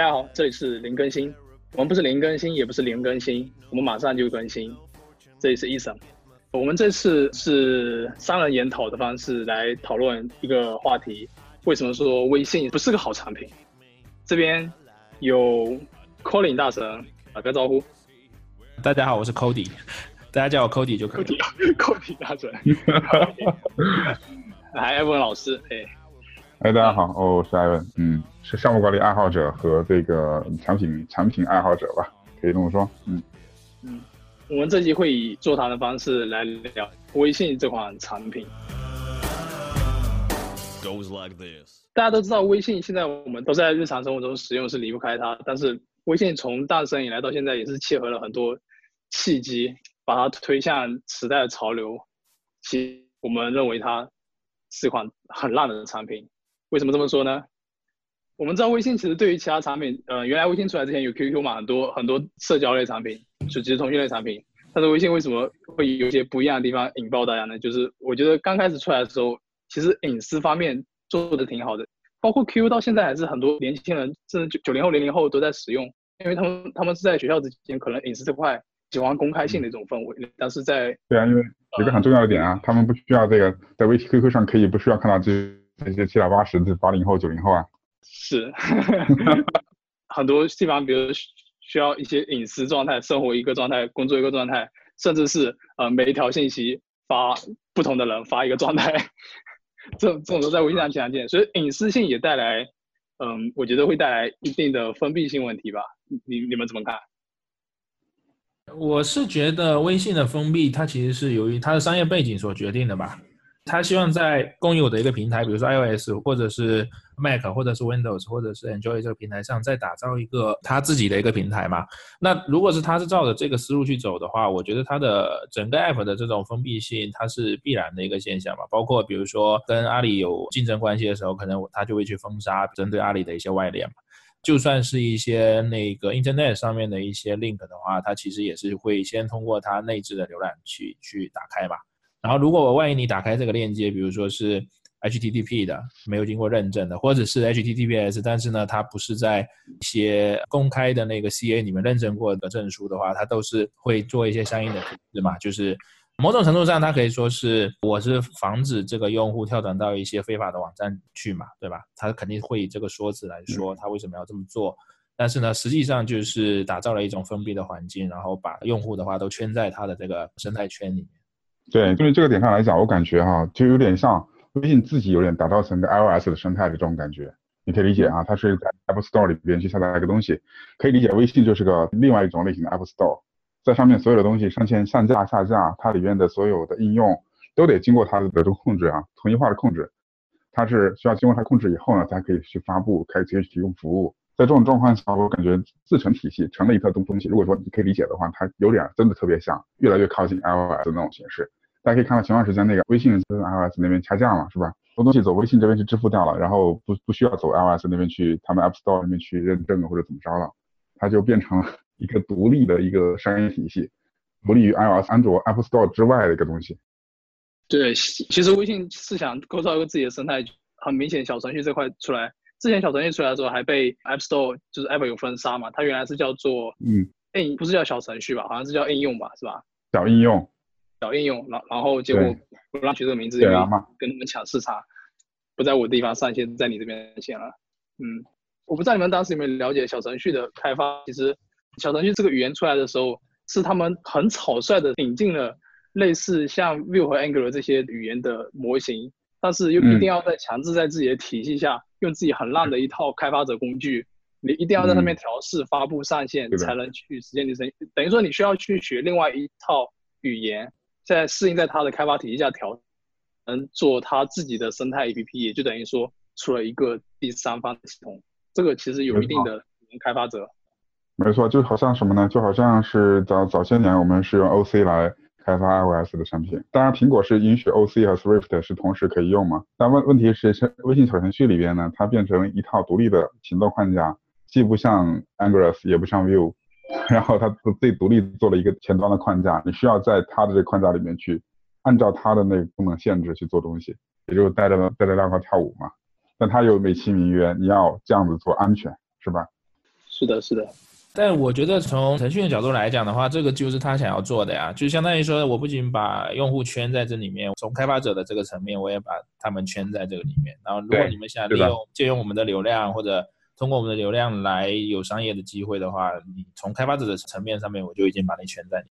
大家好，这里是零更新。我们不是零更新，也不是零更新，我们马上就更新。这里是 Eason。我们这次是三人研讨的方式来讨论一个话题：为什么说微信不是个好产品？这边有 Colin 大神打个招呼。大家好，我是 Cody，大家叫我 Cody 就可以。Cody，Cody 大神。来，艾文老师，哎，哎，大家好，我是艾文，嗯。是项目管理爱好者和这个产品产品爱好者吧，可以这么说。嗯嗯，我们这期会以座谈的方式来聊微信这款产品。Goes like this. 大家都知道，微信现在我们都在日常生活中使用，是离不开它。但是，微信从诞生以来到现在，也是契合了很多契机，把它推向时代的潮流。其我们认为它是款很烂的产品。为什么这么说呢？我们知道微信其实对于其他产品，呃，原来微信出来之前有 QQ 嘛，很多很多社交类产品，就即时通讯类产品。但是微信为什么会有一些不一样的地方引爆大家呢？就是我觉得刚开始出来的时候，其实隐私方面做的挺好的，包括 QQ 到现在还是很多年轻人，甚至九九零后、零零后都在使用，因为他们他们是在学校之间可能隐私这块喜欢公开性的一种氛围，但是在对啊，因为有个很重要的点啊，他们不需要这个在微信 QQ 上可以不需要看到这这些七老八十的八零后、九零后啊。是，很多地方，比如需要一些隐私状态，生活一个状态，工作一个状态，甚至是呃每一条信息发不同的人发一个状态，这这种都在微信上经常见，所以隐私性也带来，嗯，我觉得会带来一定的封闭性问题吧。你你们怎么看？我是觉得微信的封闭，它其实是由于它的商业背景所决定的吧。他希望在共有的一个平台，比如说 iOS 或者是 Mac 或者是 Windows 或者是 Android 这个平台上，再打造一个他自己的一个平台嘛。那如果是他是照着这个思路去走的话，我觉得他的整个 App 的这种封闭性，它是必然的一个现象嘛。包括比如说跟阿里有竞争关系的时候，可能他就会去封杀针对阿里的一些外链嘛。就算是一些那个 Internet 上面的一些 link 的话，它其实也是会先通过它内置的浏览器去打开嘛。然后，如果我万一你打开这个链接，比如说是 HTTP 的，没有经过认证的，或者是 HTTPS，但是呢，它不是在一些公开的那个 CA 里面认证过的证书的话，它都是会做一些相应的提示嘛。就是某种程度上，它可以说是我是防止这个用户跳转到一些非法的网站去嘛，对吧？它肯定会以这个说辞来说，它为什么要这么做？但是呢，实际上就是打造了一种封闭的环境，然后把用户的话都圈在他的这个生态圈里面。对，就是这个点上来讲，我感觉哈，就有点像微信自己有点打造成个 iOS 的生态的这种感觉，你可以理解啊，它是在 App Store 里边去下载一个东西，可以理解微信就是个另外一种类型的 App Store，在上面所有的东西上线、上架、下架，它里面的所有的应用都得经过它的这种控制啊，统一化的控制，它是需要经过它控制以后呢，才可以去发布，可以直接提供服务。在这种状况下，我感觉自成体系成了一套东东西。如果说你可以理解的话，它有点真的特别像，越来越靠近 iOS 的那种形式。大家可以看到前段时间那个微信跟 iOS 那边掐架嘛，是吧？很多东西走微信这边去支付掉了，然后不不需要走 iOS 那边去，他们 App Store 那边去认证或者怎么着了，它就变成了一个独立的一个商业体系，独立于 iOS、安卓、App Store 之外的一个东西。对，其实微信是想构造一个自己的生态，很明显小程序这块出来，之前小程序出来的时候还被 App Store 就是 App 有封杀嘛，它原来是叫做嗯应不是叫小程序吧，好像是叫应用吧，是吧？小应用。小应用，然然后结果不让取这个名字，因为跟他们抢市场，不在我地方上线，在你这边线了。嗯，我不知道你们当时有没有了解小程序的开发。其实小程序这个语言出来的时候，是他们很草率的引进了类似像 Vue 和 Angular 这些语言的模型，但是又一定要在强制在自己的体系下用自己很烂的一套开发者工具，你一定要在上面调试、发布、上线才能去实现你生。等于说你需要去学另外一套语言。在适应在它的开发体系下调，能做它自己的生态 APP，也就等于说出了一个第三方的系统。这个其实有一定的开发者。没错，就好像什么呢？就好像是早早些年我们是用 OC 来开发 iOS 的产品，当然苹果是允许 OC 和 Swift 是同时可以用嘛。但问问题是，微信小程序里边呢，它变成一套独立的行动框架，既不像 Angular，也不像 Vue。然后它自自己独立做了一个前端的框架，你需要在它的这个框架里面去按照它的那个功能限制去做东西，也就是带着带着浪花跳舞嘛。但它又美其名曰你要这样子做安全，是吧？是的，是的。但我觉得从腾讯的角度来讲的话，这个就是他想要做的呀，就相当于说我不仅把用户圈在这里面，从开发者的这个层面，我也把他们圈在这个里面。然后，如果你们想利用借用我们的流量，或者通过我们的流量来有商业的机会的话，你从开发者的层面上面，我就已经把你圈在里。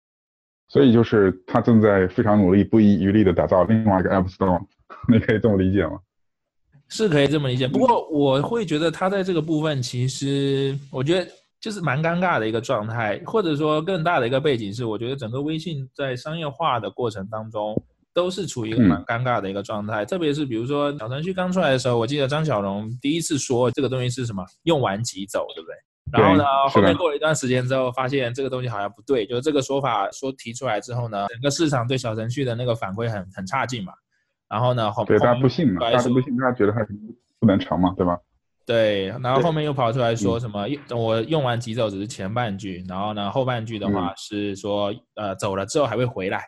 所以就是他正在非常努力、不遗余力的打造另外一个 App Store，你可以这么理解吗？是可以这么理解。不过我会觉得他在这个部分，其实我觉得。就是蛮尴尬的一个状态，或者说更大的一个背景是，我觉得整个微信在商业化的过程当中都是处于一个蛮尴尬的一个状态。特别是比如说小程序刚出来的时候，我记得张小龙第一次说这个东西是什么“用完即走”，对不对？然后呢，后面过了一段时间之后，发现这个东西好像不对，就是这个说法说提出来之后呢，整个市场对小程序的那个反馈很很差劲嘛。然后呢，后对大家不信嘛，大家不信，大家觉得它不能成嘛，对吧？对，然后后面又跑出来说什么？我用完即走只是前半句，然后呢后半句的话是说，呃，走了之后还会回来。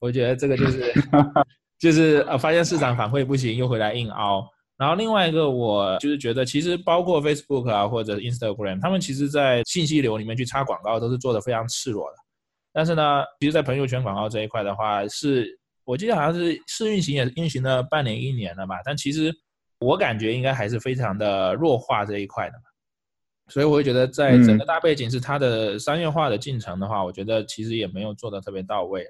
我觉得这个就是就是呃，发现市场反馈不行，又回来硬凹。然后另外一个，我就是觉得其实包括 Facebook 啊或者 Instagram，他们其实在信息流里面去插广告都是做的非常赤裸的。但是呢，其实，在朋友圈广告这一块的话，是我记得好像是试运行也运行了半年一年了吧，但其实。我感觉应该还是非常的弱化这一块的嘛，所以我会觉得在整个大背景是它的商业化的进程的话，我觉得其实也没有做的特别到位。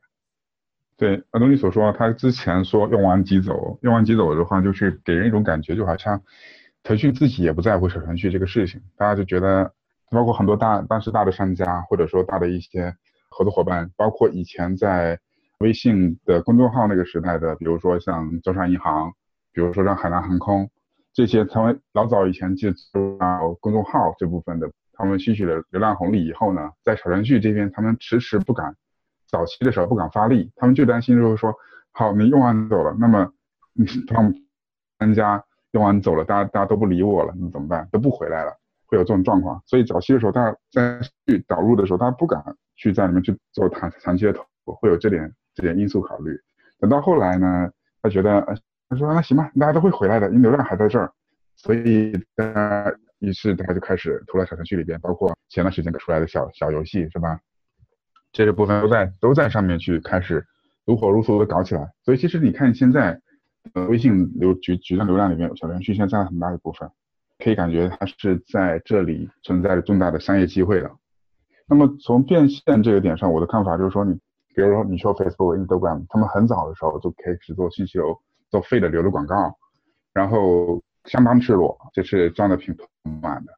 对，安东尼所说，他之前说用完即走，用完即走的话，就是给人一种感觉，就好像腾讯自己也不在乎小程序这个事情，大家就觉得，包括很多大当时大的商家或者说大的一些合作伙伴，包括以前在微信的公众号那个时代的，比如说像招商银行。比如说像海南航空这些，他们老早以前接触到公众号这部分的，他们吸取了流量红利以后呢，在小程序这边，他们迟迟不敢，早期的时候不敢发力，他们就担心就是说，好，你用完走了，那么你他们商家用完走了，大家大家都不理我了，那怎么办？都不回来了，会有这种状况。所以早期的时候，大家在去导入的时候，大家不敢去在里面去做长长期的投入，会有这点这点因素考虑。等到后来呢，他觉得。他说：“那行吧，大家都会回来的，因为流量还在这儿，所以大家于是大家就开始投在小程序里边，包括前段时间出来的小小游戏，是吧？这些部分都在都在上面去开始如火如荼的搞起来。所以其实你看现在，呃，微信流局局的流量里面，小程序现在占了很大一部分，可以感觉它是在这里存在着重大的商业机会的。那么从变现这个点上，我的看法就是说，你比如说你说 Facebook、Instagram，他们很早的时候就开始做信息流。”做废的流的广告，然后相当赤裸，这是赚的挺满的。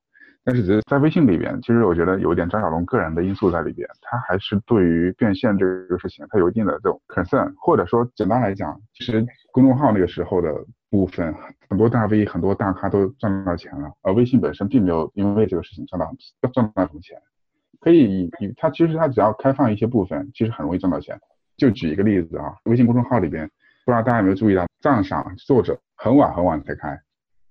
但是只是在微信里边，其实我觉得有一点张小龙个人的因素在里边，他还是对于变现这个事情，他有一定的这种 concern，或者说简单来讲，其实公众号那个时候的部分，很多大 V、很多大咖都赚到钱了，而微信本身并没有因为这个事情赚到赚到什么钱。可以以他其实他只要开放一些部分，其实很容易赚到钱。就举一个例子啊，微信公众号里边。不知道大家有没有注意到，赞赏作者很晚很晚才开，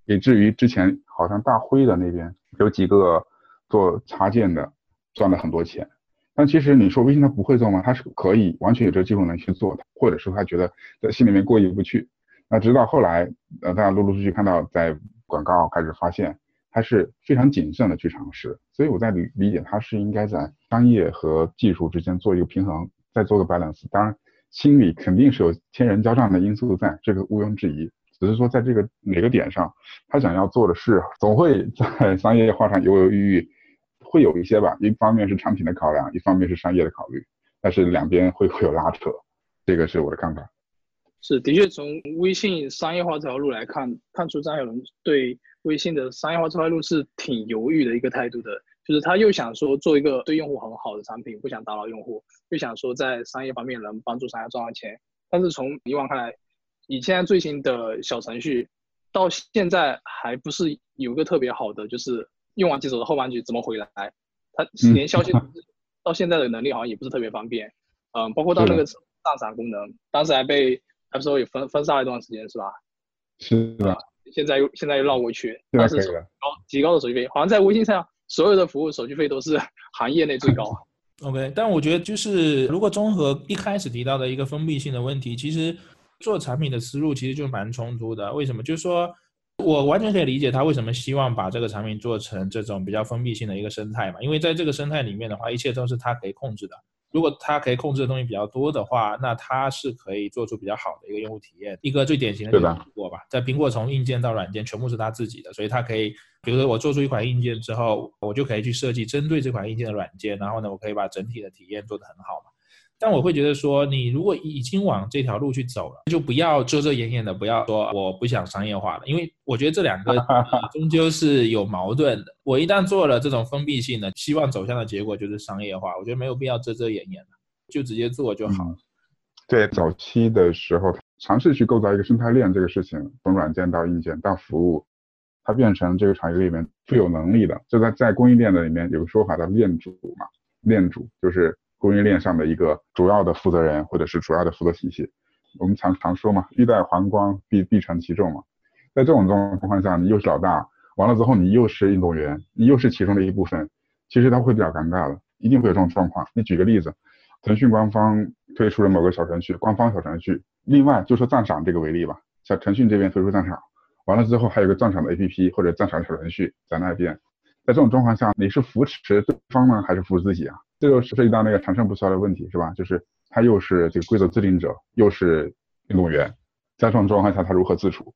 以至于之前好像大辉的那边有几个做插件的赚了很多钱。但其实你说微信他不会做吗？他是可以完全有这个技术能去做，或者说他觉得在心里面过意不去。那直到后来，呃，大家陆陆续续看到在广告开始发现，他是非常谨慎的去尝试。所以我在理理解他是应该在商业和技术之间做一个平衡，再做个 balance。当然。心里肯定是有天人交战的因素在，这个毋庸置疑。只是说在这个哪个点上，他想要做的事，总会在 商业化上犹犹豫豫，会有一些吧。一方面是产品的考量，一方面是商业的考虑，但是两边会会有拉扯，这个是我的看法。是，的确从微信商业化这条路来看，看出张小龙对微信的商业化这条路是挺犹豫的一个态度的。就是他又想说做一个对用户很好的产品，不想打扰用户，又想说在商业方面能帮助商家赚到钱。但是从以往看来，以现在最新的小程序，到现在还不是有一个特别好的，就是用完即走的后半句怎么回来？它连消息到现在的能力好像也不是特别方便。嗯，包括到那个上闪功能，当时还被 App Store 也封封杀了一段时间，是吧？是吧。现在又现在又绕过去，但是高极高的手续费，好像在微信上。所有的服务手续费都是行业内最高。OK，但我觉得就是如果综合一开始提到的一个封闭性的问题，其实做产品的思路其实就蛮冲突的。为什么？就是说我完全可以理解他为什么希望把这个产品做成这种比较封闭性的一个生态嘛，因为在这个生态里面的话，一切都是他可以控制的。如果他可以控制的东西比较多的话，那他是可以做出比较好的一个用户体验。一个最典型的就是苹果吧，在苹果从硬件到软件全部是他自己的，所以他可以，比如说我做出一款硬件之后，我就可以去设计针对这款硬件的软件，然后呢，我可以把整体的体验做得很好嘛。但我会觉得说，你如果已经往这条路去走了，就不要遮遮掩掩的，不要说我不想商业化了，因为我觉得这两个 终究是有矛盾的。我一旦做了这种封闭性的，希望走向的结果就是商业化，我觉得没有必要遮遮掩掩的，就直接做就好。对，早期的时候尝试去构造一个生态链，这个事情从软件到硬件到服务，它变成这个产业里面最有能力的。就在在供应链的里面有个说法叫链主嘛，链主就是。供应链上的一个主要的负责人，或者是主要的负责体系，我们常常说嘛，欲戴皇冠必必承其重嘛。在这种状况下，你又是老大，完了之后你又是运动员，你又是其中的一部分，其实他会比较尴尬的，一定会有这种状况。你举个例子，腾讯官方推出了某个小程序，官方小程序，另外就说赞赏这个为例吧，像腾讯这边推出赞赏，完了之后还有个赞赏的 APP 或者赞赏小程序在那边，在这种状况下，你是扶持对方呢，还是扶持自己啊？这就涉及到那个长盛不衰的问题，是吧？就是他又是这个规则制定者，又是运动员，在这种状况下，他如何自处？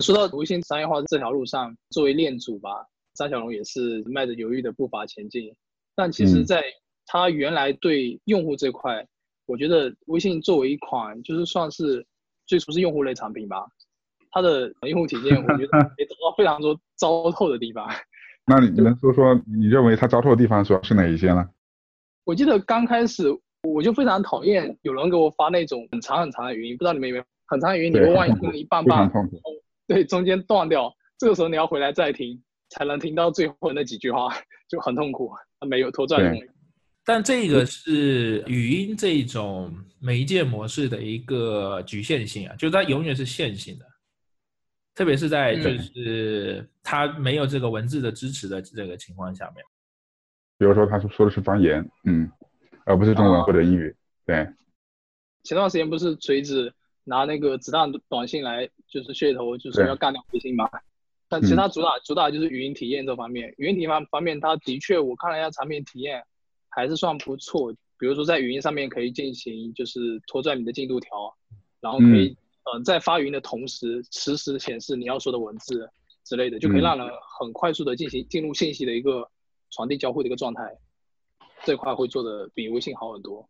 说到微信商业化这条路上，作为链主吧，张小龙也是迈着犹豫的步伐前进。但其实，在他原来对用户这块，我觉得微信作为一款就是算是最初是用户类产品吧，它的用户体验，我觉得 也得到非常多糟透的地方。那你能说说你认为他糟透的地方主要是哪一些呢？我记得刚开始我就非常讨厌有人给我发那种很长很长的语音，不知道你们有没有很长的语音，你会万一听了一半半，对，中间断掉，这个时候你要回来再听，才能听到最后那几句话，就很痛苦，没有拖拽的。但这个是语音这种媒介模式的一个局限性啊，就是它永远是线性的。特别是在就是他没有这个文字的支持的这个情况下面，比如说他说的是方言，嗯，而不是中文或者英语，对。前段时间不是锤子拿那个子弹短信来就是噱头，就是要干掉微信嘛？但其实它主打主打就是语音体验这方面，语音体验方面，它的确我看了一下产品体验还是算不错。比如说在语音上面可以进行就是拖拽你的进度条，然后可以。呃，在发语音的同时，实时显示你要说的文字之类的，就可以让人很快速的进行进入信息的一个传递交互的一个状态。这块会做的比微信好很多。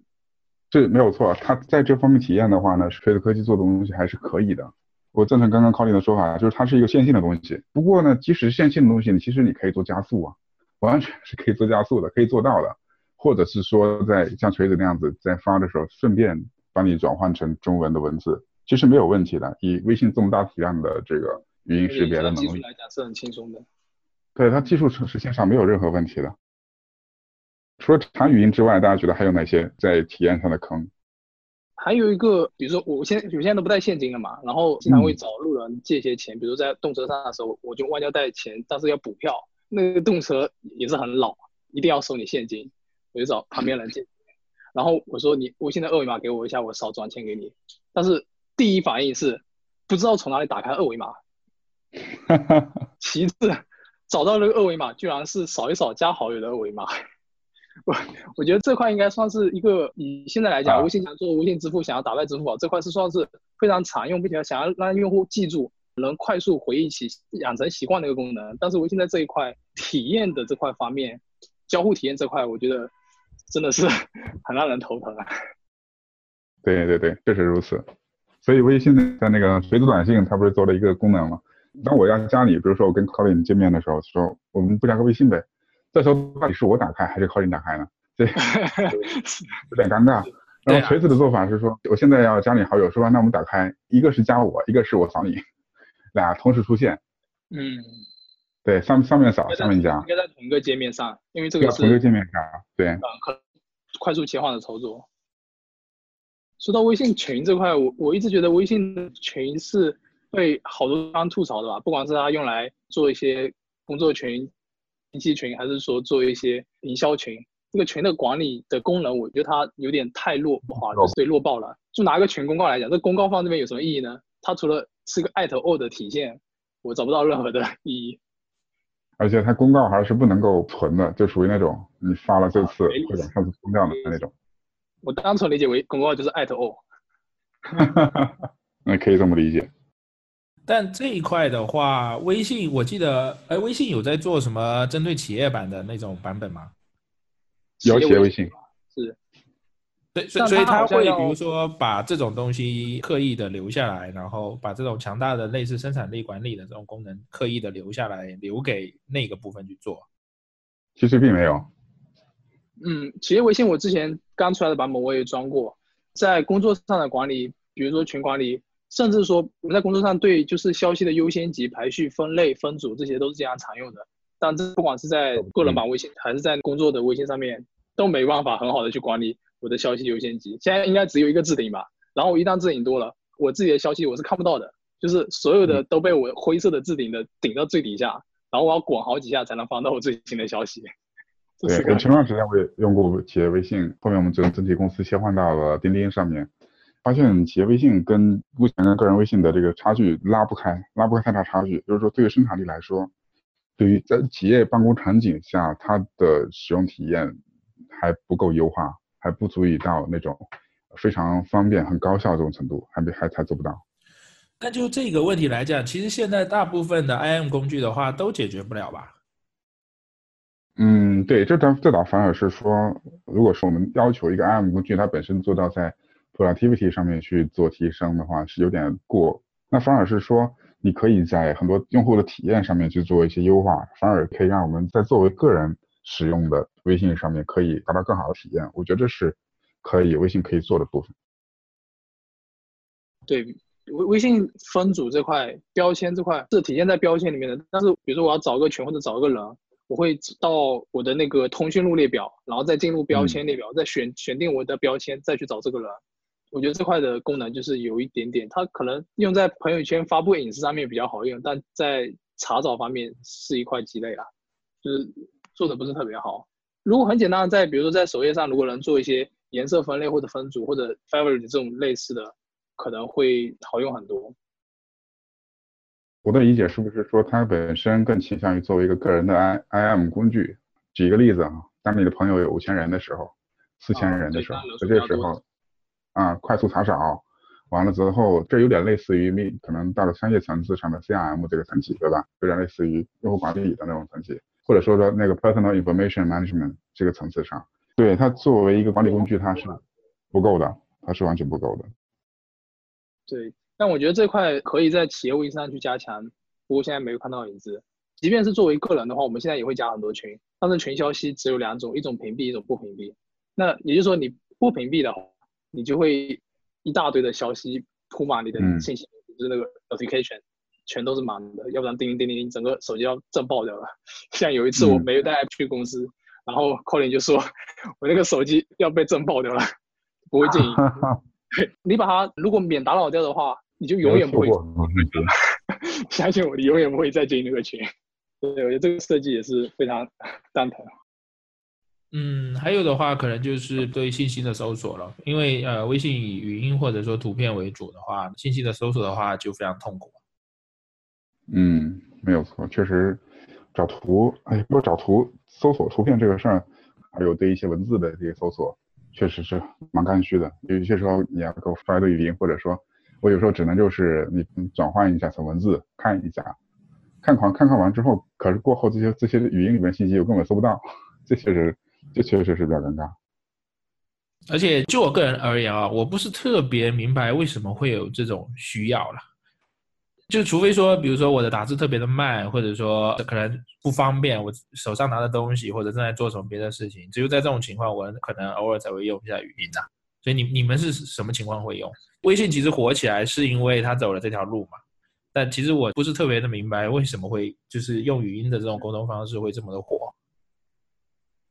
这没有错，它在这方面体验的话呢，锤子科技做的东西还是可以的。我赞成刚刚 Colin 的说法，就是它是一个线性的东西。不过呢，即使线性的东西，你其实你可以做加速啊，完全是可以做加速的，可以做到的。或者是说，在像锤子那样子，在发的时候顺便帮你转换成中文的文字。其实没有问题的，以微信这么大体量的这个语音识别的能力来讲是很轻松的。对它技术实现上没有任何问题的。除了长语音之外，大家觉得还有哪些在体验上的坑？还有一个，比如说我现在有现在都不带现金了嘛，然后经常会找路人借些钱，比如在动车上的时候，我就忘掉带钱，但是要补票，那个动车也是很老，一定要收你现金，我就找旁边人借，然后我说你微信的二维码给我一下，我少转钱给你，但是。第一反应是不知道从哪里打开二维码，其次找到那个二维码居然是扫一扫加好友的二维码，我我觉得这块应该算是一个以现在来讲，微信想做微信支付，想要打败支付宝这块是算是非常常用，并且想要让用户记住，能快速回忆起、养成习惯的一个功能。但是微信在这一块体验的这块方面，交互体验这块，我觉得真的是 很让人头疼啊。对对对，确实如此。所以微信在那个锤子短信，它不是做了一个功能吗？当我要加你，比如说我跟 Colin 见面的时候，说我们不加个微信呗，这时候到底是我打开还是 Colin 打开呢？这 有点尴尬。然后锤子的做法是说，我现在要加你好友，说那我们打开，一个是加我，一个是我扫你，俩同时出现。嗯，对，上上面扫，下面加，应该在同一个界面上，因为这个是同一个界面上，对，快速切换的操作。说到微信群这块，我我一直觉得微信群是被好多方吐槽的吧，不管是它用来做一些工作群、信息群，还是说做一些营销群，这个群的管理的功能，我觉得它有点太弱化了，对，弱爆了。就拿个群公告来讲，这公告放这边有什么意义呢？它除了是个艾特 all 的体现，我找不到任何的意义。而且它公告还是不能够存的，就属于那种你发了这次会把上次封掉的那种。我单纯理解为公告就是艾特 all。那可以这么理解。但这一块的话，微信我记得，哎，微信有在做什么针对企业版的那种版本吗？有企业微信是。对，所以所以他会比如说把这种东西刻意的留下来，然后把这种强大的类似生产力管理的这种功能刻意的留下来，留给那个部分去做。其实并没有。嗯，企业微信我之前刚出来的版本我也装过，在工作上的管理，比如说群管理，甚至说我们在工作上对就是消息的优先级排序、分类、分组，这些都是经常常用的。但这不管是在个人版微信还是在工作的微信上面，都没办法很好的去管理。我的消息优先级现在应该只有一个置顶吧，然后我一旦置顶多了，我自己的消息我是看不到的，就是所有的都被我灰色的置顶的顶到最底下，然后我要滚好几下才能翻到我最新的消息。对，前段时间我也用过企业微信，后面我们整整体公司切换到了钉钉上面，发现企业微信跟目前跟个人微信的这个差距拉不开，拉不开太大差距，就是说对于生产力来说，对于在企业办公场景下，它的使用体验还不够优化。还不足以到那种非常方便、很高效这种程度，还没还还做不到。那就这个问题来讲，其实现在大部分的 IM 工具的话，都解决不了吧？嗯，对，这倒这倒反而是说，如果说我们要求一个 IM 工具它本身做到在 productivity 上面去做提升的话，是有点过。那反而是说，你可以在很多用户的体验上面去做一些优化，反而可以让我们在作为个人。使用的微信上面可以达到更好的体验，我觉得这是可以微信可以做的部分。对，微微信分组这块标签这块是体现在标签里面的。但是比如说我要找个群或者找一个人，我会到我的那个通讯录列表，然后再进入标签列表，再选选定我的标签，再去找这个人。我觉得这块的功能就是有一点点，它可能用在朋友圈发布隐私上面比较好用，但在查找方面是一块鸡肋啊，就是。做的不是特别好。如果很简单的，在比如说在首页上，如果能做一些颜色分类或者分组或者 favorite 这种类似的，可能会好用很多。我的理解是不是说它本身更倾向于作为一个个人的 I I M 工具？举一个例子啊，当你的朋友有五千人的时候，四千人的时候，在这时候啊，快速查找完了之后，这有点类似于可能到了商业层次上的 C R M 这个层级，对吧？有点类似于用户管理的那种层级。或者说说那个 personal information management 这个层次上，对它作为一个管理工具，它是不够的，它是完全不够的。对，但我觉得这块可以在企业微信上去加强，不过现在没有看到影子。即便是作为个人的话，我们现在也会加很多群，但是群消息只有两种，一种屏蔽，一种不屏蔽。那也就是说，你不屏蔽的话，你就会一大堆的消息铺满你的信息，就是那个 notification。全都是满的，要不然叮铃叮铃铃，整个手机要震爆掉了。像有一次我没有带去公司，然后 Colin 就说，我那个手机要被震爆掉了，不会静音。你把它如果免打扰掉的话，你就永远不会。相信我，你永远不会再进那个群。对，我觉得这个设计也是非常蛋疼。嗯，还有的话，可能就是对信息的搜索了，因为呃，微信以语音或者说图片为主的话，信息的搜索的话就非常痛苦。嗯，没有错，确实找图，哎，不过找图搜索图片这个事儿，还有对一些文字的这些搜索，确实是蛮刚需的。有些时候你要给我发一个语音，或者说我有时候只能就是你转换一下成文字看一下，看完看看完之后，可是过后这些这些语音里面信息我根本搜不到，这确实这确实是比较尴尬。而且就我个人而言啊，我不是特别明白为什么会有这种需要了。就除非说，比如说我的打字特别的慢，或者说可能不方便，我手上拿的东西或者正在做什么别的事情，只有在这种情况，我可能偶尔才会用一下语音的。所以你你们是什么情况会用微信？其实火起来是因为它走了这条路嘛。但其实我不是特别的明白为什么会就是用语音的这种沟通方式会这么的火。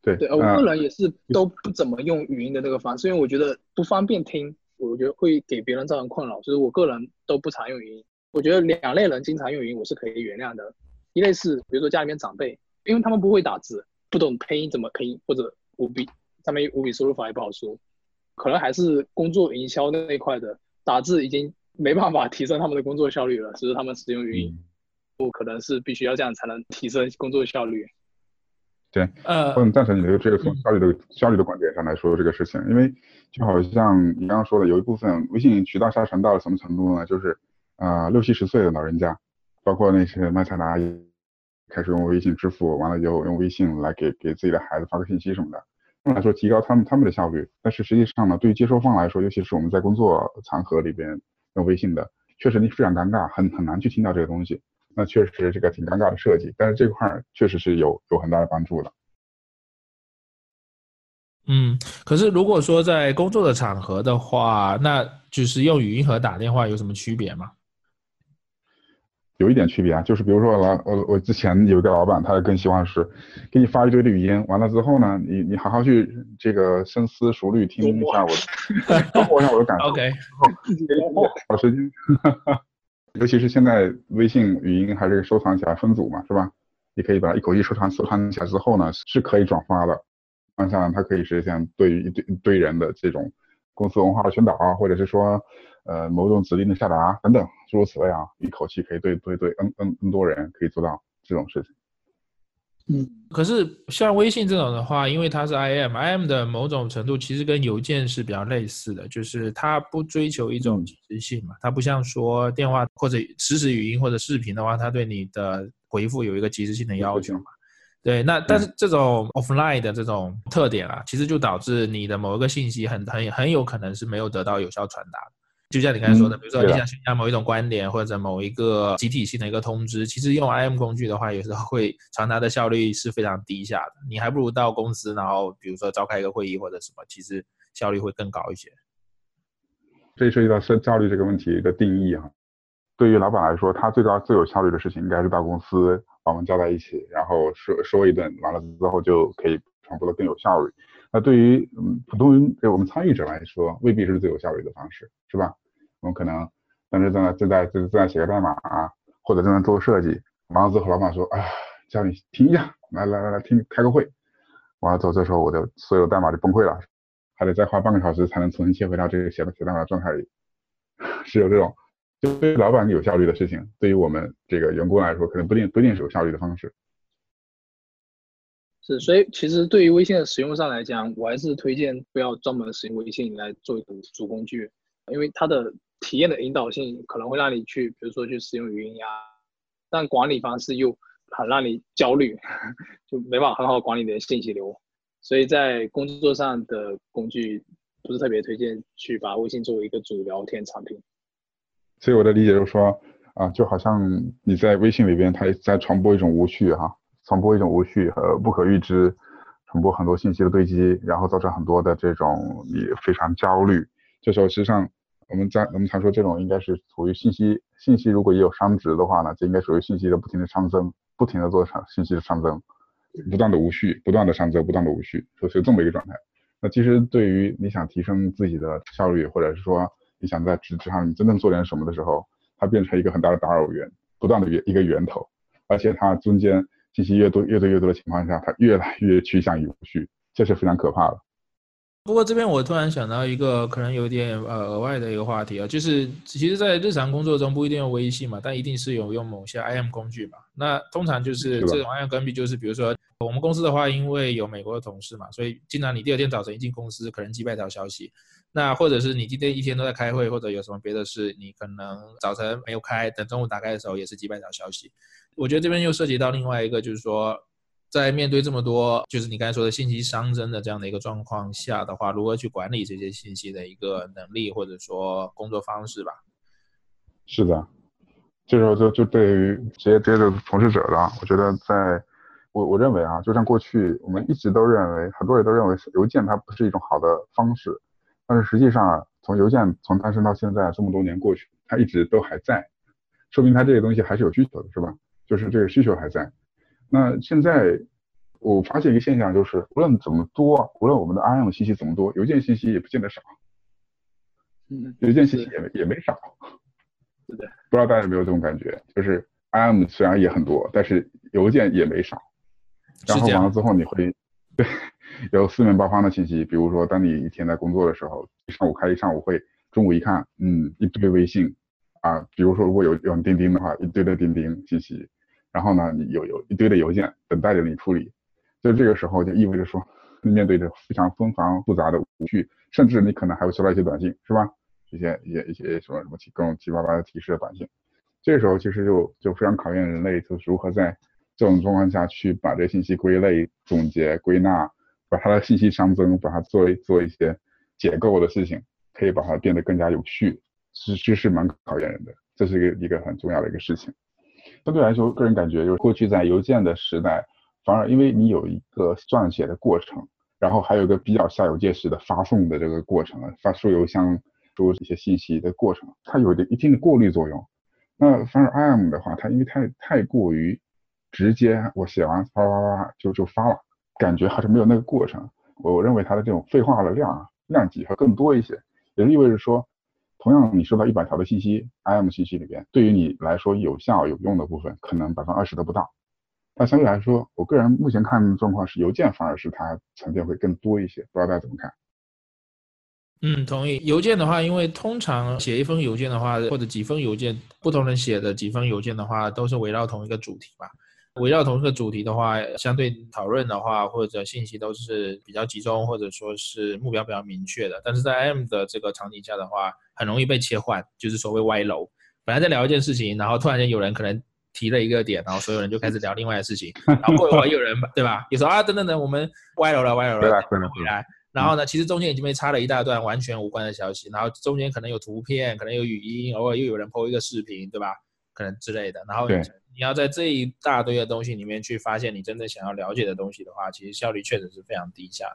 对对，我个人也是都不怎么用语音的那个方式，因为我觉得不方便听，我觉得会给别人造成困扰，所以我个人都不常用语音。我觉得两类人经常用语音，我是可以原谅的。一类是，比如说家里面长辈，因为他们不会打字，不懂配音怎么配音，或者五笔上面五笔输入法也不好输，可能还是工作营销那一块的打字已经没办法提升他们的工作效率了，只是他们使用语音。我可能是必须要这样才能提升工作效率。对，呃，我很赞成你的这个从效率的效率的观点上来说这个事情，因为就好像你刚刚说的，有一部分微信渠道下沉到了什么程度呢？就是啊，六七十岁的老人家，包括那些卖菜的阿姨，开始用微信支付，完了以后用微信来给给自己的孩子发个信息什么的，来说提高他们他们的效率，但是实际上呢，对于接收方来说，尤其是我们在工作场合里边用微信的，确实你非常尴尬，很很难去听到这个东西。那确实这个挺尴尬的设计，但是这块儿确实是有有很大的帮助的。嗯，可是如果说在工作的场合的话，那就是用语音和打电话有什么区别吗？有一点区别啊，就是比如说老我我之前有一个老板，他更希望是给你发一堆的语音，完了之后呢，你你好好去这个深思熟虑听一下我的，包括 一下我的感受，OK，好时间。尤其是现在微信语音还是收藏起来分组嘛，是吧？你可以把它一口气收藏收藏起来之后呢，是可以转发的。方向它可以实现对于一堆一堆人的这种公司文化的宣导啊，或者是说呃某种指令的下达等等诸如此类啊，一口气可以对对对 n n n 多人可以做到这种事情。嗯，可是像微信这种的话，因为它是 IM，IM 的某种程度其实跟邮件是比较类似的，就是它不追求一种即时性嘛，它不像说电话或者实时语音或者视频的话，它对你的回复有一个即时性的要求嘛。对，那但是这种 offline 的这种特点啊，其实就导致你的某一个信息很很很有可能是没有得到有效传达的。就像你刚才说的，比如说你想宣扬某一种观点或者某一个集体性的一个通知，其实用 IM 工具的话，有时候会传达的效率是非常低下的。你还不如到公司，然后比如说召开一个会议或者什么，其实效率会更高一些。这涉及到是效率这个问题的定义哈。对于老板来说，他最高最有效率的事情应该是到公司把我们叫在一起，然后说说一顿，完了之后就可以传播的更有效率。那对于嗯普通人，对我们参与者来说，未必是最有效率的方式，是吧？我们可能当时正在正在正在写个代码啊，或者正在做设计，完了之后老板说，啊，叫你听一下，来来来来听开个会，完了之后这时候我的所有代码就崩溃了，还得再花半个小时才能重新切回到这个写写代码的状态里，是有这种，就对于老板有效率的事情，对于我们这个员工来说，可能不一定不一定是有效率的方式。是，所以其实对于微信的使用上来讲，我还是推荐不要专门使用微信来做一个主工具，因为它的。体验的引导性可能会让你去，比如说去使用语音呀，但管理方式又很让你焦虑，就没法很好管理你的信息流。所以在工作上的工具不是特别推荐去把微信作为一个主聊天产品。所以我的理解就是说，啊，就好像你在微信里边，它在传播一种无序哈，传播一种无序和不可预知，传播很多信息的堆积，然后造成很多的这种你非常焦虑。这时候实际上。我们在我们常说这种应该是处于信息信息如果也有熵值的话呢，这应该属于信息的不停的上增，不停的做上信息的上增，不断的无序，不断的上增，不断的无序，就是这么一个状态。那其实对于你想提升自己的效率，或者是说你想在职职场真正做点什么的时候，它变成一个很大的打扰源，不断的源一个源头，而且它中间信息越多越多越多的情况下，它越来越趋向于无序，这是非常可怕的。不过这边我突然想到一个可能有点呃额外的一个话题啊，就是其实，在日常工作中不一定用微信嘛，但一定是有用某些 IM 工具嘛。那通常就是这种 IM 工具，就是比如说我们公司的话，因为有美国的同事嘛，所以经常你第二天早晨一进公司，可能几百条消息。那或者是你今天一天都在开会，或者有什么别的事，你可能早晨没有开，等中午打开的时候也是几百条消息。我觉得这边又涉及到另外一个，就是说。在面对这么多，就是你刚才说的信息熵增的这样的一个状况下的话，如何去管理这些信息的一个能力或者说工作方式吧？是的，这时候就就对于职业职业的从事者的，我觉得在我我认为啊，就像过去我们一直都认为，很多人都认为邮件它不是一种好的方式，但是实际上啊，从邮件从诞生到现在这么多年过去，它一直都还在，说明它这个东西还是有需求的，是吧？就是这个需求还在。那现在我发现一个现象，就是无论怎么多，无论我们的 IM 信息怎么多，邮件信息也不见得少。嗯，邮件信息也没也没少。对的，不知道大家有没有这种感觉，就是 IM 虽然也很多，但是邮件也没少。然后完了之后，你会对有四面八方的信息，比如说当你一天在工作的时候，上午开一上午会，中午一看，嗯，一堆微信，啊，比如说如果有有钉钉的话，一堆的钉钉信息，然后呢，你有有一堆的邮件等待着你处理，就这个时候就意味着说，面对着非常纷繁复杂的无序，甚至你可能还会收到一些短信，是吧？一些一些一些什么什么七各种七七八八的提示的短信，这个时候其实就就非常考验人类，就是如何在这种状况下去把这信息归类、总结、归纳，把它的信息熵增，把它做做一些解构的事情，可以把它变得更加有序。其实是蛮考验人的，这是一个一个很重要的一个事情。相对来说，个人感觉就是过去在邮件的时代，反而因为你有一个撰写的过程，然后还有一个比较下有介时的发送的这个过程，发输邮箱输一些信息的过程，它有一定的过滤作用。那反而 IM 的话，它因为太太过于直接，我写完啪啪啪就就发了，感觉还是没有那个过程。我认为它的这种废话的量量级会更多一些，也就意味着说。同样，你收到一百条的信息，IM 信息里边，对于你来说有效有用的部分，可能百分之二十都不到。但相对来说，我个人目前看的状况是，邮件反而是它沉淀会更多一些。不知道大家怎么看？嗯，同意。邮件的话，因为通常写一封邮件的话，或者几封邮件，不同人写的几封邮件的话，都是围绕同一个主题吧。围绕同一个主题的话，相对讨论的话，或者信息都是比较集中，或者说是目标比较明确的。但是在 M 的这个场景下的话，很容易被切换，就是所谓歪楼。本来在聊一件事情，然后突然间有人可能提了一个点，然后所有人就开始聊另外的事情。然后过一会儿有人对吧？有时候啊，等等等，我们歪楼了，歪楼了，回来。然后呢，其实中间已经被插了一大段完全无关的消息，然后中间可能有图片，可能有语音，偶尔又有人 po 一个视频，对吧？可能之类的。然后。你要在这一大堆的东西里面去发现你真正想要了解的东西的话，其实效率确实是非常低下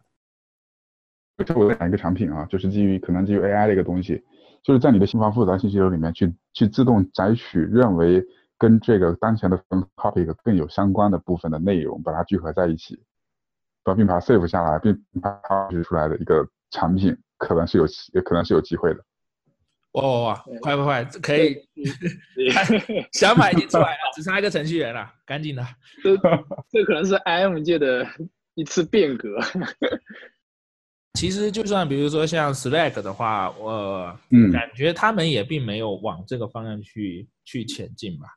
的。这我在讲一个产品啊，就是基于可能基于 AI 的一个东西，就是在你的信发复杂信息流里面去去自动摘取认为跟这个当前的 topic 更有相关的部分的内容，把它聚合在一起，把并把它 save 下来，并把它出来的一个产品，可能是有也可能是有机会的。哇哇哇！快快快，可以，想法已经出来了，只差一个程序员了，赶紧的。这 这可能是 IM 界的一次变革。其实就算比如说像 Slack 的话，我感觉他们也并没有往这个方向去去前进吧。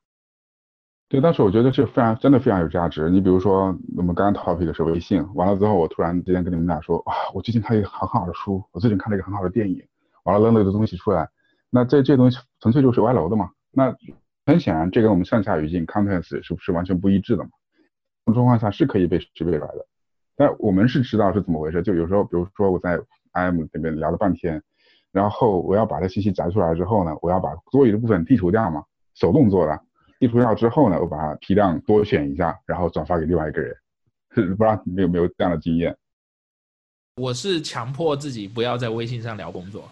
对，但是我觉得这非常真的非常有价值。你比如说，我们刚刚 topic 的是微信，完了之后，我突然之间跟你们俩说，啊，我最近看了一个很好的书，我最近看了一个很好的电影，完了扔了一个东西出来。那这这东西纯粹就是歪楼的嘛？那很显然，这跟我们上下语境 contents 是不是完全不一致的嘛？这种状况下是可以被识别出来的。但我们是知道是怎么回事。就有时候，比如说我在 IM 那边聊了半天，然后我要把这信息摘出来之后呢，我要把多余的部分剔除掉嘛，手动做的。剔除掉之后呢，我把它批量多选一下，然后转发给另外一个人。不知道你有没有这样的经验？我是强迫自己不要在微信上聊工作。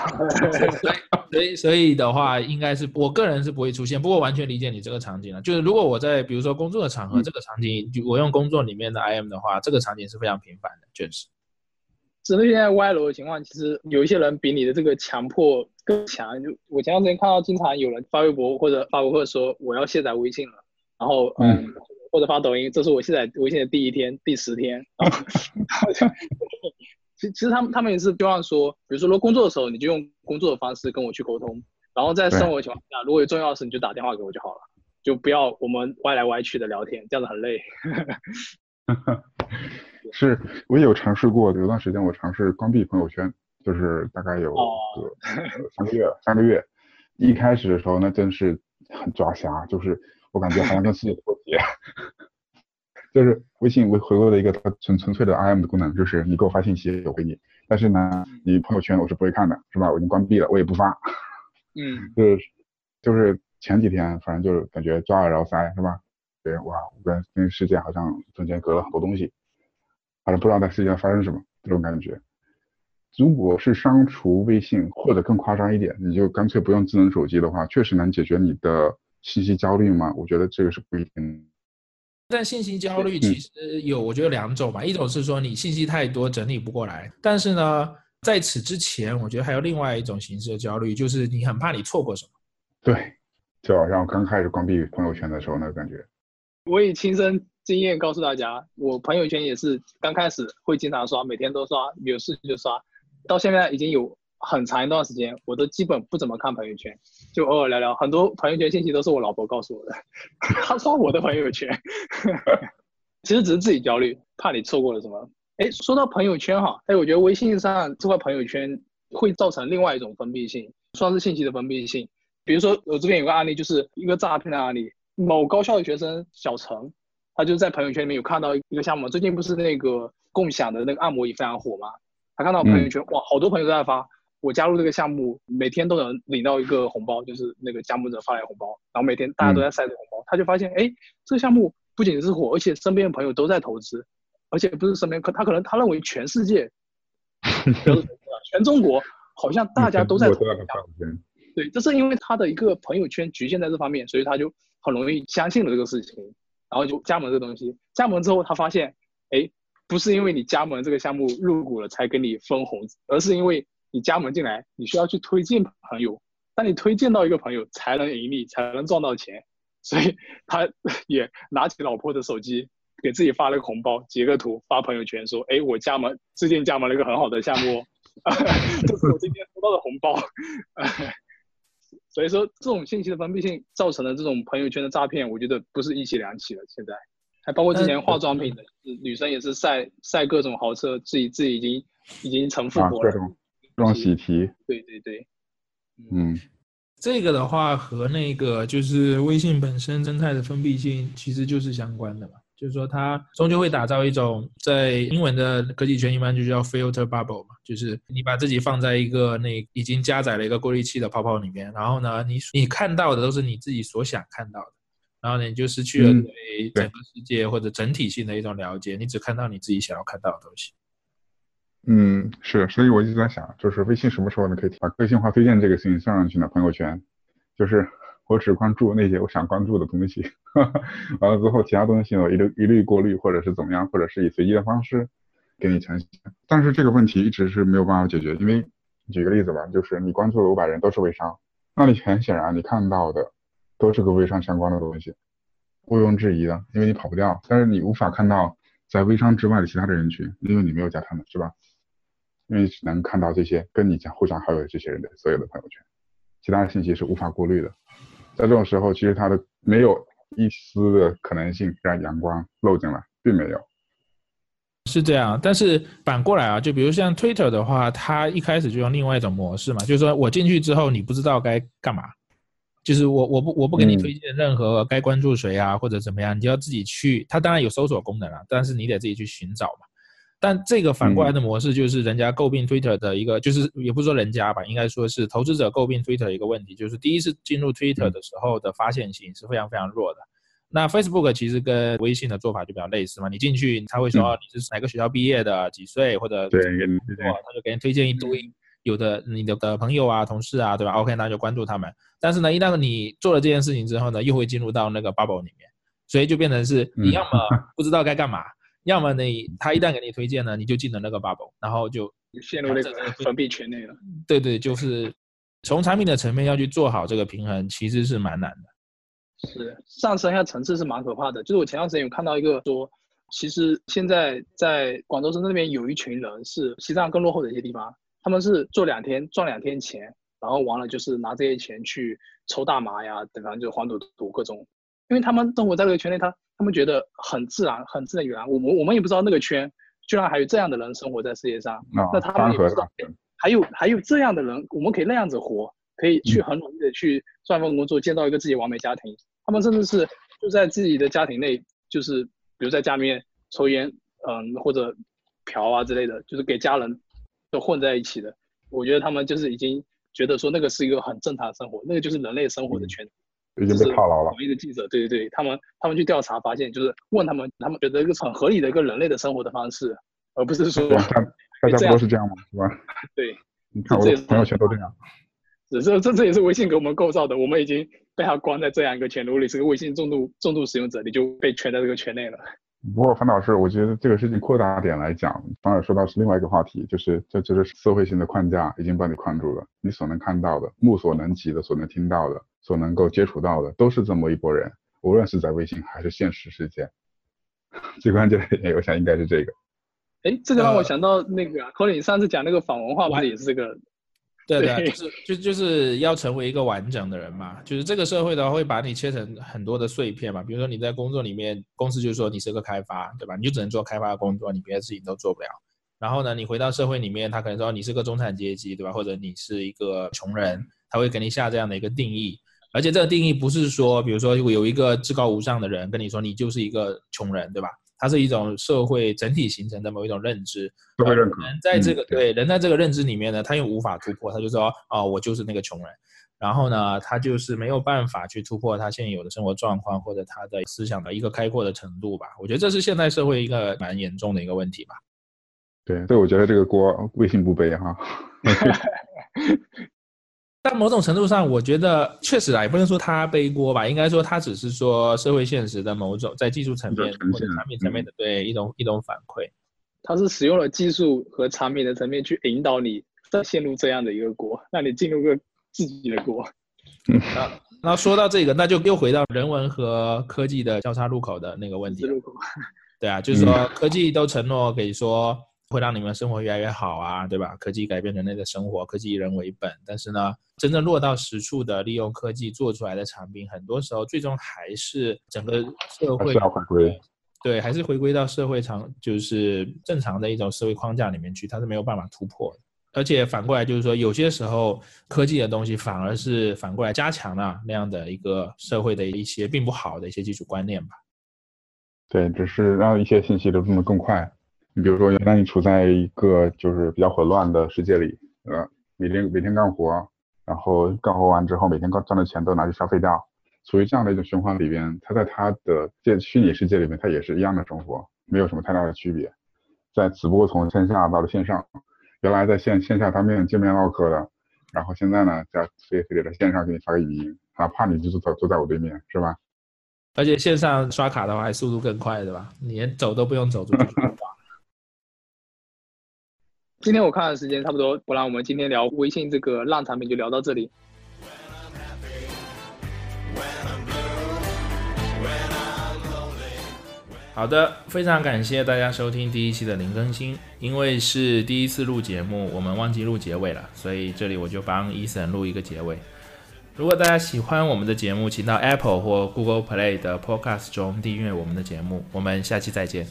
所以，所以，所以的话，应该是我个人是不会出现。不过，完全理解你这个场景了。就是如果我在比如说工作的场合，这个场景，我用工作里面的 IM 的话，这个场景是非常频繁的，确实。只是现在歪楼的情况，其实有一些人比你的这个强迫更强。就我前段时间看到，经常有人发微博或者发博客说我要卸载微信了，然后嗯，或者发抖音，这是我卸载微信的第一天、第十天。其其实他们他们也是希望说，比如说，如果工作的时候，你就用工作的方式跟我去沟通，然后在生活情况下，如果有重要的事，你就打电话给我就好了，就不要我们歪来歪去的聊天，这样子很累。是，我也有尝试过，有段时间我尝试关闭朋友圈，就是大概有个三个月，三个月。一开始的时候，那真是很抓瞎，就是我感觉好像跟世界脱节。就是微信回回归了一个它纯纯粹的 IM 的功能，就是你给我发信息我回你，但是呢，你朋友圈我是不会看的，是吧？我已经关闭了，我也不发。嗯，就是就是前几天，反正就是感觉抓耳挠腮，是吧？对，哇，我跟跟世界好像中间隔了很多东西，反正不知道在世界上发生什么这种感觉。如果是删除微信，或者更夸张一点，你就干脆不用智能手机的话，确实能解决你的信息焦虑吗？我觉得这个是不一定。但信息焦虑其实有，我觉得两种吧。一种是说你信息太多，整理不过来。但是呢，在此之前，我觉得还有另外一种形式的焦虑，就是你很怕你错过什么。对，就好像我刚开始关闭朋友圈的时候那个感觉。我以亲身经验告诉大家，我朋友圈也是刚开始会经常刷，每天都刷，有事就刷。到现在已经有很长一段时间，我都基本不怎么看朋友圈，就偶尔聊聊。很多朋友圈信息都是我老婆告诉我的，她刷我的朋友圈，其实只是自己焦虑，怕你错过了什么。哎，说到朋友圈哈，哎，我觉得微信上这块朋友圈会造成另外一种封闭性，算是信息的封闭性。比如说我这边有个案例，就是一个诈骗的案例，某高校的学生小陈，他就在朋友圈里面有看到一个项目，最近不是那个共享的那个按摩椅非常火吗？他看到朋友圈，哇，好多朋友都在发。我加入这个项目，每天都能领到一个红包，就是那个加盟者发来红包，然后每天大家都在晒这个红包，他就发现，哎，这个项目不仅是火，而且身边的朋友都在投资，而且不是身边，可他可能他认为全世界，全中国好像大家都在投资。对，这是因为他的一个朋友圈局限在这方面，所以他就很容易相信了这个事情，然后就加盟这个东西。加盟之后，他发现，哎，不是因为你加盟这个项目入股了才给你分红，而是因为。你加盟进来，你需要去推荐朋友，当你推荐到一个朋友，才能盈利，才能赚到钱。所以他 也拿起老婆的手机，给自己发了个红包，截个图发朋友圈，说：“哎，我加盟，最近加盟了一个很好的项目，这是我今天收到的红包。”所以说，这种信息的封闭性造成的这种朋友圈的诈骗，我觉得不是一起两起了。现在还包括之前化妆品的女生也是晒晒各种豪车，自己自己已经已经成富婆了。双喜提，对对对，嗯，这个的话和那个就是微信本身生态的封闭性其实就是相关的嘛，就是说它终究会打造一种在英文的科技圈一般就叫 filter bubble 嘛，就是你把自己放在一个那已经加载了一个过滤器的泡泡里面，然后呢，你你看到的都是你自己所想看到的，然后呢，你就失去了对。整个世界或者整体性的一种了解，你只看到你自己想要看到的东西。嗯，是，所以我一直在想，就是微信什么时候呢可以把个性化推荐这个事情上上去呢？朋友圈，就是我只关注那些我想关注的东西，完了之后其他东西呢一律一律过滤，或者是怎么样，或者是以随机的方式给你呈现。但是这个问题一直是没有办法解决，因为举个例子吧，就是你关注了五百人都是微商，那你很显然你看到的都是跟微商相关的东西，毋庸置疑的，因为你跑不掉。但是你无法看到在微商之外的其他的人群，因为你没有加他们，是吧？因为只能看到这些跟你讲互相好友的这些人的所有的朋友圈，其他的信息是无法过滤的。在这种时候，其实它的没有一丝的可能性让阳光漏进来，并没有。是这样，但是反过来啊，就比如像 Twitter 的话，它一开始就用另外一种模式嘛，就是说我进去之后，你不知道该干嘛，就是我我不我不给你推荐任何该关注谁啊或者怎么样，你就要自己去。它当然有搜索功能啊，但是你得自己去寻找嘛。但这个反过来的模式就是人家诟病 Twitter 的一个，就是也不说人家吧，应该说是投资者诟病 Twitter 一个问题，就是第一次进入 Twitter 的时候的发现性是非常非常弱的。那 Facebook 其实跟微信的做法就比较类似嘛，你进去他会说你是哪个学校毕业的，几岁或者对，他就给你推荐一堆有的你的的朋友啊、同事啊，对吧？OK，那就关注他们。但是呢，一旦你做了这件事情之后呢，又会进入到那个 bubble 里面，所以就变成是你要么不知道该干嘛。要么你他一旦给你推荐了，你就进了那个 bubble，然后就陷入那个封闭圈内了。对对，就是从产品的层面要去做好这个平衡，其实是蛮难的。是上升一下层次是蛮可怕的。就是我前段时间有看到一个说，其实现在在广州深圳那边有一群人是西藏更落后的一些地方，他们是做两天赚两天钱，然后完了就是拿这些钱去抽大麻呀，等反正就黄赌毒各种，因为他们生活在这个圈内，他。他们觉得很自然，很自然。我们我们也不知道那个圈居然还有这样的人生活在世界上。那他们也不知道，还有还有这样的人，我们可以那样子活，可以去很努力的去赚份工作，建造一个自己完美家庭。他们甚至是就在自己的家庭内，就是比如在家里面抽烟，嗯，或者嫖啊之类的，就是给家人都混在一起的。我觉得他们就是已经觉得说那个是一个很正常的生活，那个就是人类生活的圈子。已经被套牢了。一个记者，对对对，他们他们去调查发现，就是问他们，他们觉得一个很合理的一个人类的生活的方式，而不是说大大家不都是这样吗？是吧？对，你看我的朋友圈都这样。只是这这也是微信给我们构造的，我们已经被他关在这样一个圈。如果你是个微信重度重度使用者，你就被圈在这个圈内了。不过樊老师，我觉得这个事情扩大点来讲，反而说到是另外一个话题，就是这就是社会性的框架已经把你框住了，你所能看到的、目所能及的、所能听到的。所能够接触到的都是这么一拨人，无论是在微信还是现实世界，最关键的点，我想应该是这个。哎，这个让我想到那个 Colin 上次讲那个反文化，不是也是这个？对对，就是就就是要成为一个完整的人嘛。就是这个社会的话，会把你切成很多的碎片嘛。比如说你在工作里面，公司就说你是个开发，对吧？你就只能做开发的工作，你别的事情都做不了。然后呢，你回到社会里面，他可能说你是个中产阶级，对吧？或者你是一个穷人，他会给你下这样的一个定义。而且这个定义不是说，比如说有一个至高无上的人跟你说你就是一个穷人，对吧？它是一种社会整体形成的某一种认知，社会认可。人在这个对人在这个认知里面呢，他又无法突破，他就说哦，我就是那个穷人。然后呢，他就是没有办法去突破他现有的生活状况或者他的思想的一个开阔的程度吧。我觉得这是现代社会一个蛮严重的一个问题吧。对，所以我觉得这个锅微信不背哈。但某种程度上，我觉得确实啊，也不能说他背锅吧，应该说他只是说社会现实的某种在技术层面或者产品层面的对一种一种反馈。他是使用了技术和产品的层面去引导你再陷入这样的一个锅，让你进入个自己的锅。那，那说到这个，那就又回到人文和科技的交叉路口的那个问题。对啊，就是说科技都承诺给说。会让你们生活越来越好啊，对吧？科技改变人类的生活，科技以人为本。但是呢，真正落到实处的利用科技做出来的产品，很多时候最终还是整个社会要回归，对，还是回归到社会常就是正常的一种社会框架里面去，它是没有办法突破的。而且反过来就是说，有些时候科技的东西反而是反过来加强了那样的一个社会的一些并不好的一些基础观念吧。对，只是让一些信息流动的更快。你比如说，原来你处在一个就是比较混乱的世界里，呃，每天每天干活，然后干活完之后，每天赚的钱都拿去消费掉，处于这样的一种循环里边，他在他的这虚拟世界里面，他也是一样的生活，没有什么太大的区别，在只不过从线下到了线上，原来在线线下当面见面唠嗑的，然后现在呢，在非非得在线上给你发个语音，哪怕你就坐坐在我对面，是吧？而且线上刷卡的话，还速度更快，对吧？你连走都不用走出去。今天我看的时间差不多，不然我们今天聊微信这个烂产品就聊到这里。好的，非常感谢大家收听第一期的零更新。因为是第一次录节目，我们忘记录结尾了，所以这里我就帮伊森录一个结尾。如果大家喜欢我们的节目，请到 Apple 或 Google Play 的 Podcast 中订阅我们的节目。我们下期再见。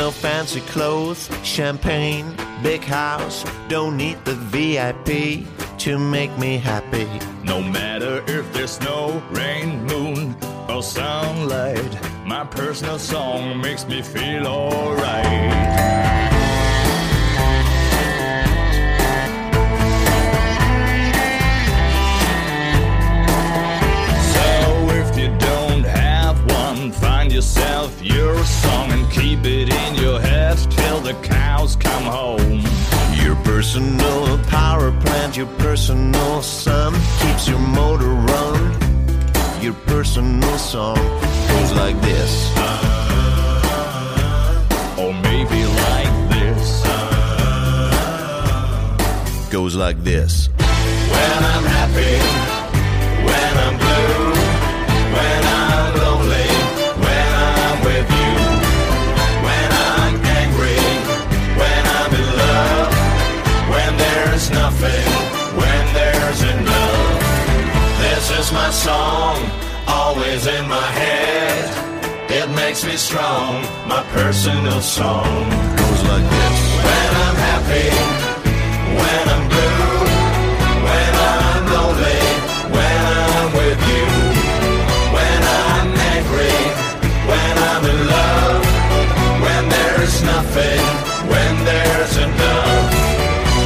No fancy clothes, champagne, big house. Don't need the VIP to make me happy. No matter if there's snow, rain, moon, or sunlight, my personal song makes me feel alright. Yourself your song and keep it in your head till the cows come home. Your personal power plant, your personal sun keeps your motor run. Your personal song goes like this. Or maybe like this. Goes like this. When I'm happy, This is my song, always in my head. It makes me strong, my personal song. Goes like this. When I'm happy, when I'm blue, when I'm lonely, when I'm with you, when I'm angry, when I'm in love, when there's nothing, when there's enough.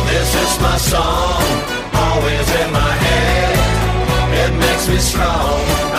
This is my song, always in be strong.